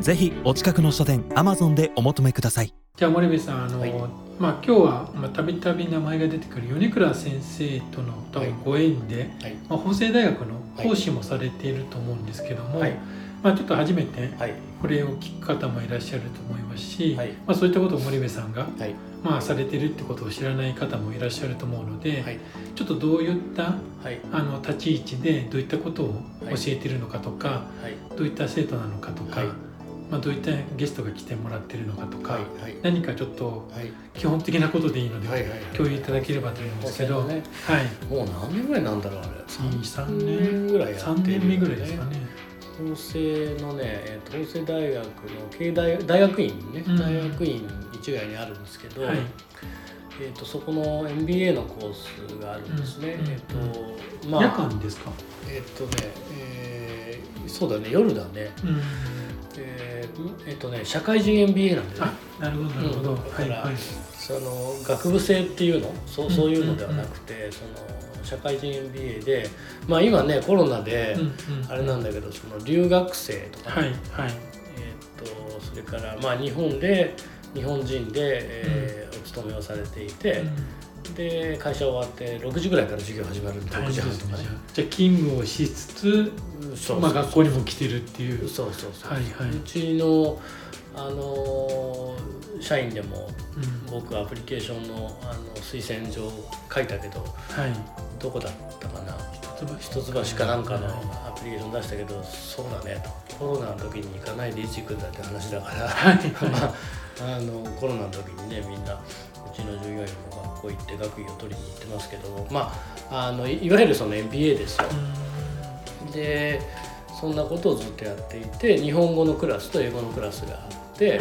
ぜひお近くの書店 Amazon でお求めください。じゃあ森部さんあの、はい。まあ今日はまあたびたび名前が出てくる米倉先生との多分ご縁で、はい。まあ、法政大学の講師もされていると思うんですけども、はい。まあちょっと初めてはい。これを聞く方もいらっしゃると思いますし、はい。まあ、そういったことを森部さんが、はい。まあ、されてるってことを知らない方もいらっしゃると思うので、はい。ちょっとどういったはい。あの立ち位置でどういったことを教えてるのかとか、はい。どういった生徒なのかとか、はいまあ、どういったゲストが来てもらってるのかとか、はいはい。何かちょっとはい。基本的なことでいいので、はい共有いただければと思うんですけど、はい。もう何年ぐらいなんだろうあれ。23 3年年ぐらいやってる3年目ぐらいですかね。法政のね、法政大学の経営大大学院にね、うん。大学院一概にあるんですけど、はいえー、とそこの MBA のコースがあるんですね、うんえっ、とま夜あ間ですか、えっ、とね、えーそうだね夜だね。うん、えーえっ、とね社会人 MBA なんだよね。あなるほどなるほど、うんはいはい。その学部生っていうの？そうそういうのではなくて、その社会人 MBA でまあ今ねコロナで、うんうん。あれなんだけどその留学生とかね、はいはい。えーっとそれからまあ日本で日本人で、えーお勤めをされていて、で会社終わって6時ぐらいから授業始まるんで6大変時半とかね。じゃあ勤務をしつつ、そうまあ、学校にも来てるっていう。そうそうそう、はいはい。うちのあのー社員でもうん。僕アプリケーションのあの推薦状書いたけどはい。どこだったかな。一一橋かなんかのアプリケーション出したけどそうだねとコロナの時に行かないでいつ行くんだって話だから、はいまああのコロナの時にねみんなうちの従業員も学校行って学位を取りに行ってますけどまああのいいわゆるその MBA ですよ。でそんなことをずっとやっていて日本語のクラスと英語のクラスがあって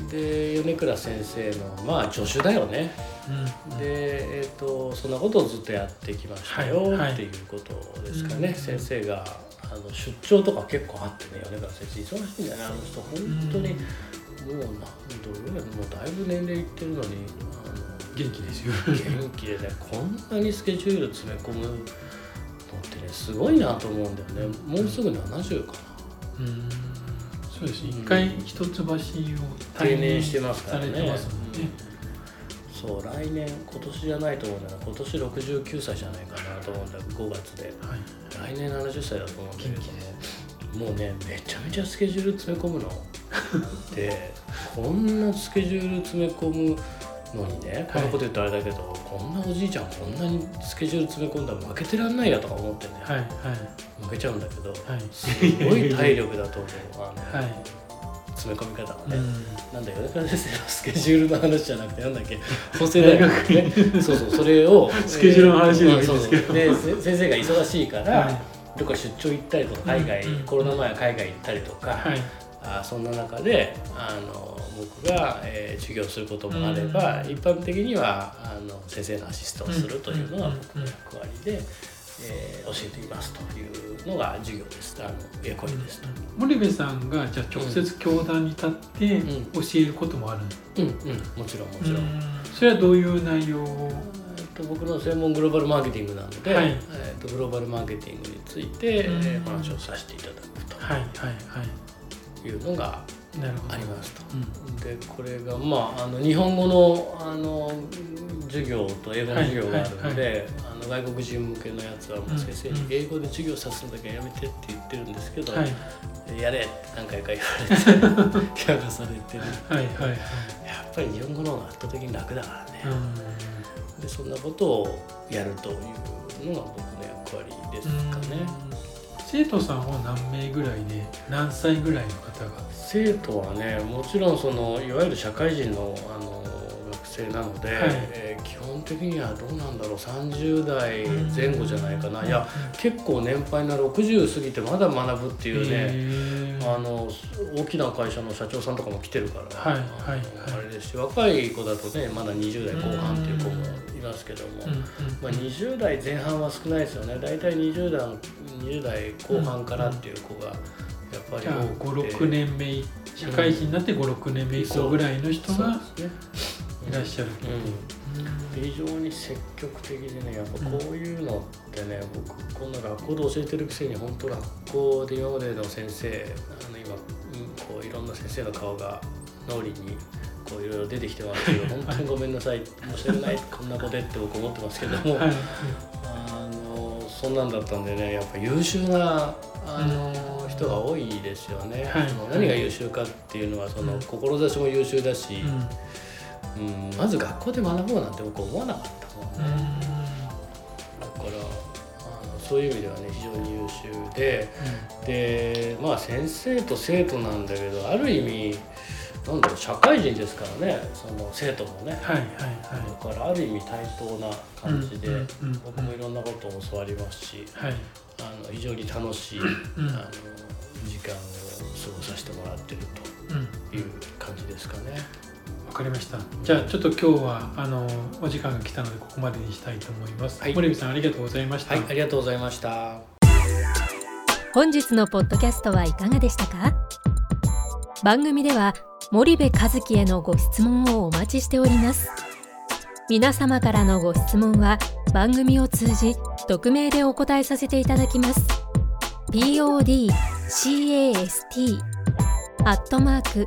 うんで米倉先生のまあ助手だよね。うんうん。で、えー、とそんなことをずっ当やってきましたよ、はいはいっていうことですかね、うん。先生があの出張とか結構あってね米倉先生忙しいんだよねあの人本当に、もう何度ぐらいもうだいぶ年齢いってるのに元気ですよ。あの元気でねこんなにスケジュール詰め込むのってねすごいなと思うんだよね。もうすぐ70かな。うん。そうです。一回一橋を定年してますからね。んね、そう来年今年じゃないと思うんだけど今年69歳じゃないかなと思うんだけど5月で。はい。来年70歳だと思うんだけどもうねめちゃめちゃスケジュール詰め込むの。でこんなスケジュール詰め込むのにねこんなこと言ったらあれだけど、こんなおじいちゃんこんなにスケジュール詰め込んだら負けてらんないやとか思ってね、はいはい。負けちゃうんだけど、はい。すごい体力だと思うあの、はい詰め込み方がね、うん。なんだよ米倉先生のスケジュールの話じゃなくてなんだっけ 法政大学ねそうそうそれを スケジュールの話でもいいんで先生が忙しいから、はい。どっか出張行ったりとか海外、うんうんコロナ前は海外行ったりとか、はい。あそんな中であの僕が、えー授業することもあれば、うん一般的にはあの先生のアシストをするというのがうん僕の役割で、えー教えていますというのが授業です。あの英語です。と。森部さんがじゃあ直接教壇に立ってうん。教えることもある。んですうんうん。もちろんもちろん。うん。それはどういう内容？をと僕の専門グローバルマーケティングなので、はい。えっとグローバルマーケティングについて、うん。えーお話をさせていただくはいはいはい。というのがなるほど。ありますと。うん。でこれがまああの日本語のあの授業と英語の授業があるので、あの外国人向けのやつはもう先生にうん英語で授業させるだけはやめてって言ってるんですけど、はい。やれって何回か言われて やらされてる。はいはいはい。やっぱり日本語の方が圧倒的に楽だからね、うん。でそんなことをやるというのが僕の役割ですかね。うん。生徒さんは何名ぐらいで何歳ぐらいの方が？生徒はねもちろんそのいわゆる社会人のあの学性なので、はい。えー基本的にはどうなんだろう。30代前後じゃないかな、いやうん結構年配な60過ぎてまだ学ぶっていうね、あの大きな会社の社長さんとかも来てるから、はいはいあれですし若い子だとねまだ20代後半っていう子もいますけども、うんうんまあ、20代前半は少ないですよね。大体20代 ,20 代後半からっていう子がやっぱりじゃあ多くて56年目社会人になって56年目以降ぐらいの人がですねいらっしゃるとう。ん、非常に積極的でねやっぱこういうのってね、僕こんな学校で教えてるくせに本当学校で今までの先生あの今、うん、こういろんな先生の顔が脳裏にこういろいろ出てきてますけど 本当にごめんなさい。申し訳ない。こんなことでって僕思ってますけども、はい。あのそんなんだったんでねやっぱ優秀なあの、人が多いですよね、はい。何が優秀かっていうのはその、うん。志も優秀だし、うんうん、まず学校で学ぼうなんて僕思わなかったもんね、だからあのそういう意味ではね非常に優秀ででまあ先生と生徒なんだけどある意味なんだろう社会人ですからねその生徒もね、はいはいだからある意味対等な感じで、うんうんうん僕もいろんなことを教わりますしはい。はいあの非常に楽しい、うん。あの時間を過ごさせてもらってるうん。という感じですかね。わかりました。じゃあちょっと今日はあのお時間が来たのでここまでにしたいと思います、はい。森部さんありがとうございました、はい、ありがとうございました。本日のポッドキャストはいかがでしたか？番組では森部和樹へのご質問をお待ちしております。皆様からのご質問は番組を通じ匿名でお答えさせていただきます。podcast アットマーク